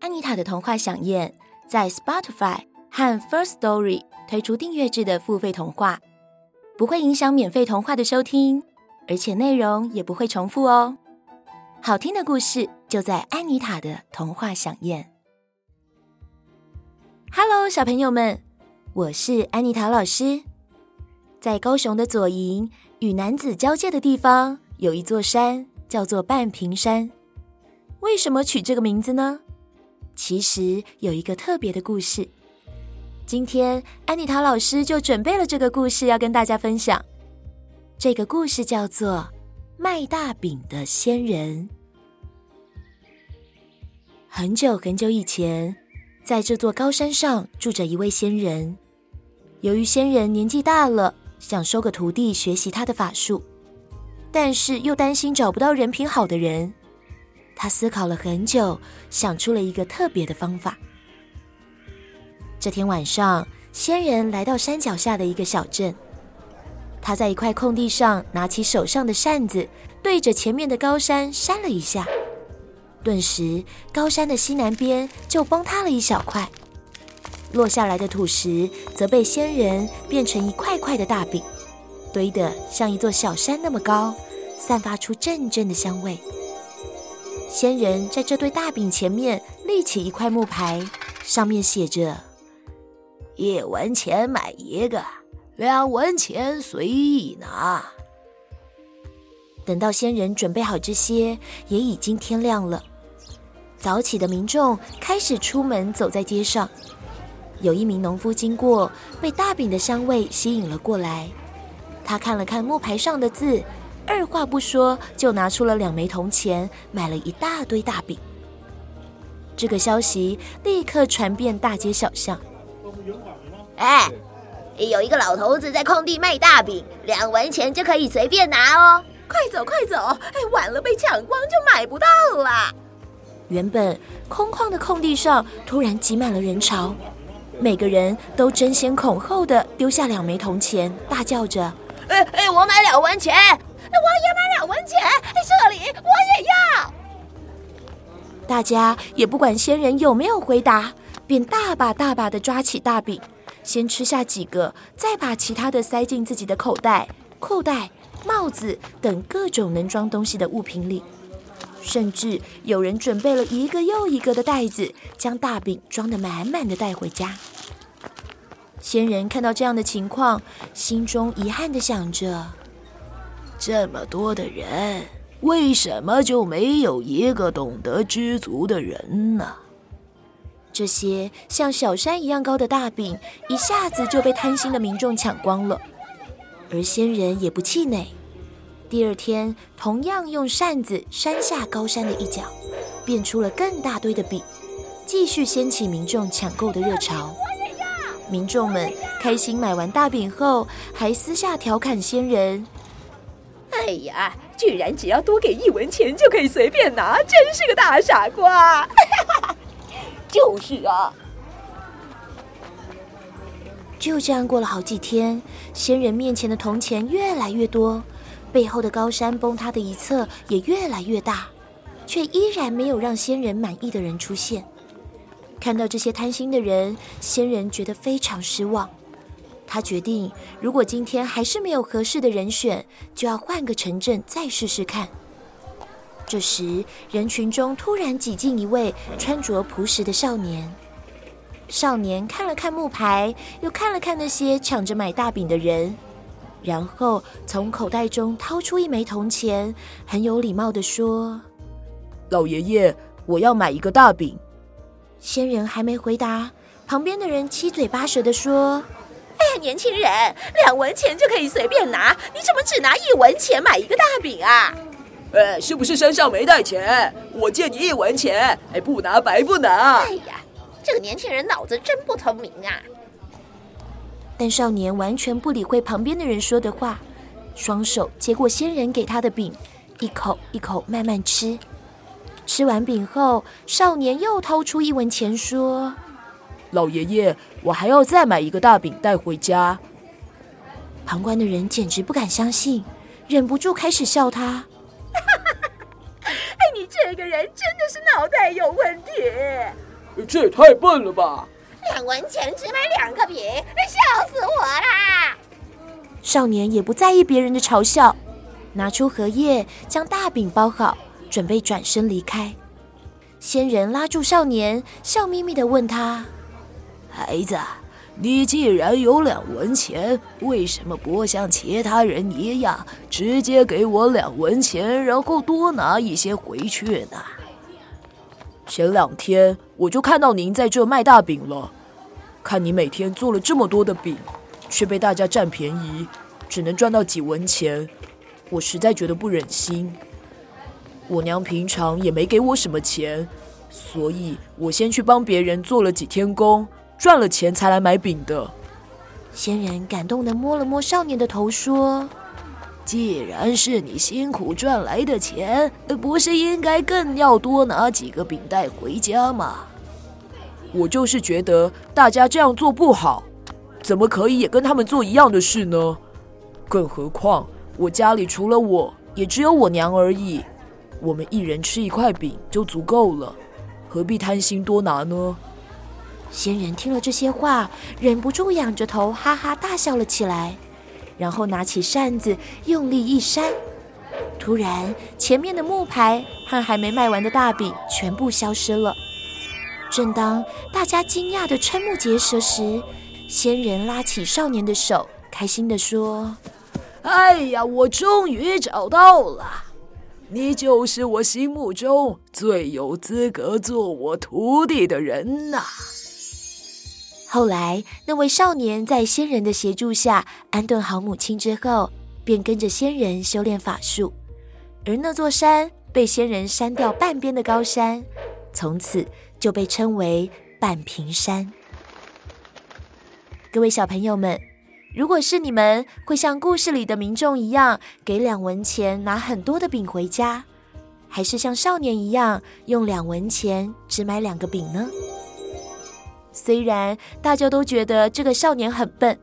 安妮塔的童话饗宴在 Spotify 和 First Story 推出订阅制的付费童话，不会影响免费童话的收听，而且内容也不会重复哦。好听的故事就在安妮塔的童话饗宴。Hello，小朋友们，我是安妮塔老师。在高雄的左营与男子交界的地方，有一座山，叫做半屏山。为什么取这个名字呢？其实有一个特别的故事，今天安妮塔老师就准备了这个故事要跟大家分享。这个故事叫做《卖大饼的仙人》。很久很久以前，在这座高山上住着一位仙人。由于仙人年纪大了，想收个徒弟学习他的法术，但是又担心找不到人品好的人。他思考了很久，想出了一个特别的方法。这天晚上，仙人来到山脚下的一个小镇。他在一块空地上拿起手上的扇子，对着前面的高山扇了一下，顿时高山的西南边就崩塌了一小块。落下来的土石则被仙人变成一块块的大饼，堆得像一座小山那么高，散发出阵阵的香味。仙人在这堆大饼前面立起一块木牌，上面写着：“一文钱买一个，两文钱随意拿。”等到仙人准备好这些，也已经天亮了。早起的民众开始出门走在街上。有一名农夫经过，被大饼的香味吸引了过来。他看了看木牌上的字。二话不说，就拿出了两枚铜钱，买了一大堆大饼。这个消息立刻传遍大街小巷。哎，有一个老头子在空地卖大饼，两文钱就可以随便拿哦！快走快走！哎，晚了被抢光就买不到了。原本空旷的空地上突然挤满了人潮，每个人都争先恐后的丢下两枚铜钱，大叫着：“哎哎，我买两文钱！”那我也买两文钱，这里我也要。大家也不管仙人有没有回答，便大把大把的抓起大饼，先吃下几个，再把其他的塞进自己的口袋、裤袋、帽子等各种能装东西的物品里。甚至有人准备了一个又一个的袋子，将大饼装得满满的带回家。仙人看到这样的情况，心中遗憾的想着。这么多的人，为什么就没有一个懂得知足的人呢？这些像小山一样高的大饼，一下子就被贪心的民众抢光了。而仙人也不气馁，第二天同样用扇子扇下高山的一角，变出了更大堆的饼，继续掀起民众抢购的热潮。民众们开心买完大饼后，还私下调侃仙人。哎呀，居然只要多给一文钱就可以随便拿，真是个大傻瓜！就是啊。就这样过了好几天，仙人面前的铜钱越来越多，背后的高山崩塌的一侧也越来越大，却依然没有让仙人满意的人出现。看到这些贪心的人，仙人觉得非常失望。他决定，如果今天还是没有合适的人选，就要换个城镇再试试看。这时，人群中突然挤进一位穿着朴实的少年。少年看了看木牌，又看了看那些抢着买大饼的人，然后从口袋中掏出一枚铜钱，很有礼貌地说：“老爷爷，我要买一个大饼。”仙人还没回答，旁边的人七嘴八舌地说。哎，年轻人，两文钱就可以随便拿，你怎么只拿一文钱买一个大饼啊？哎，是不是身上没带钱？我借你一文钱，哎，不拿白不拿。哎呀，这个年轻人脑子真不聪明啊！但少年完全不理会旁边的人说的话，双手接过仙人给他的饼，一口一口慢慢吃。吃完饼后，少年又掏出一文钱说：“老爷爷，我还要再买一个大饼带回家。”旁观的人简直不敢相信，忍不住开始笑他。哎，你这个人真的是脑袋有问题！这也太笨了吧！两文钱只买两个饼，笑死我啦！少年也不在意别人的嘲笑，拿出荷叶将大饼包好。准备转身离开，仙人拉住少年，笑眯眯的问他：“孩子，你既然有两文钱，为什么不像其他人一样，直接给我两文钱，然后多拿一些回去呢？”前两天我就看到您在这卖大饼了，看你每天做了这么多的饼，却被大家占便宜，只能赚到几文钱，我实在觉得不忍心。我娘平常也没给我什么钱，所以我先去帮别人做了几天工，赚了钱才来买饼的。仙人感动的摸了摸少年的头，说：“既然是你辛苦赚来的钱，不是应该更要多拿几个饼带回家吗？我就是觉得大家这样做不好，怎么可以也跟他们做一样的事呢？更何况我家里除了我，也只有我娘而已。”我们一人吃一块饼就足够了，何必贪心多拿呢？仙人听了这些话，忍不住仰着头哈哈大笑了起来，然后拿起扇子用力一扇，突然前面的木牌和还没卖完的大饼全部消失了。正当大家惊讶的瞠目结舌时，仙人拉起少年的手，开心地说：“哎呀，我终于找到了！”你就是我心目中最有资格做我徒弟的人呐！后来，那位少年在仙人的协助下安顿好母亲之后，便跟着仙人修炼法术，而那座山被仙人扇掉半边的高山，从此就被称为半平山。各位小朋友们。如果是你们，会像故事里的民众一样，给两文钱拿很多的饼回家，还是像少年一样，用两文钱只买两个饼呢？虽然大家都觉得这个少年很笨，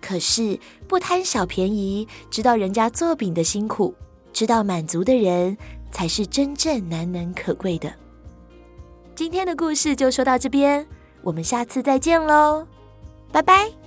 可是不贪小便宜，知道人家做饼的辛苦，知道满足的人，才是真正难能可贵的。今天的故事就说到这边，我们下次再见喽，拜拜。